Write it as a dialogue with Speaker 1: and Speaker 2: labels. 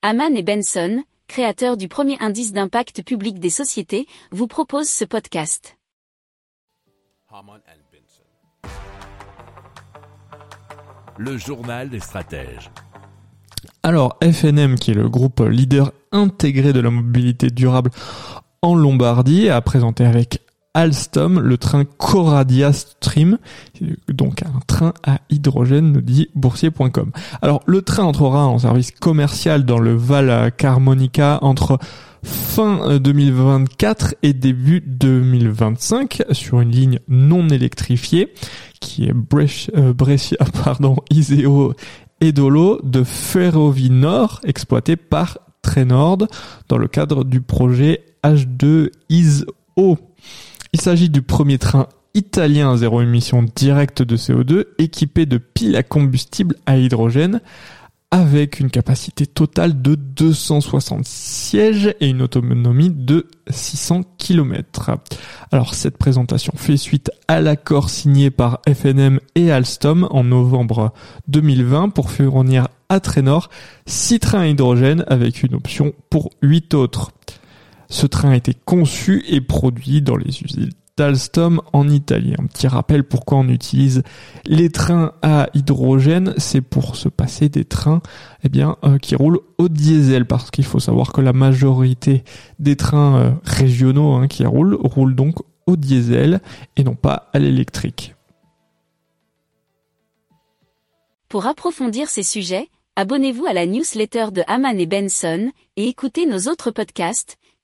Speaker 1: Haman et Benson, créateurs du premier indice d'impact public des sociétés, vous proposent ce podcast.
Speaker 2: Le journal des stratèges.
Speaker 3: Alors FNM, qui est le groupe leader intégré de la mobilité durable en Lombardie, a présenté avec Alstom le train Coradia Stream, donc un train à hydrogène, nous dit boursier.com. Alors le train entrera en service commercial dans le Val Carmonica entre fin 2024 et début 2025 sur une ligne non électrifiée qui est Brescia, euh, Brescia pardon, Iseo et Dolo de Ferrovie Nord exploité par Trenord dans le cadre du projet H2 ISO. Il s'agit du premier train italien à zéro émission directe de CO2 équipé de piles à combustible à hydrogène avec une capacité totale de 260 sièges et une autonomie de 600 km. Alors cette présentation fait suite à l'accord signé par FNM et Alstom en novembre 2020 pour fournir à Trenor 6 trains à hydrogène avec une option pour 8 autres. Ce train a été conçu et produit dans les usines d'Alstom en Italie. Un petit rappel pourquoi on utilise les trains à hydrogène, c'est pour se passer des trains eh bien euh, qui roulent au diesel parce qu'il faut savoir que la majorité des trains euh, régionaux hein, qui roulent roulent donc au diesel et non pas à l'électrique.
Speaker 1: Pour approfondir ces sujets, abonnez-vous à la newsletter de Haman et Benson et écoutez nos autres podcasts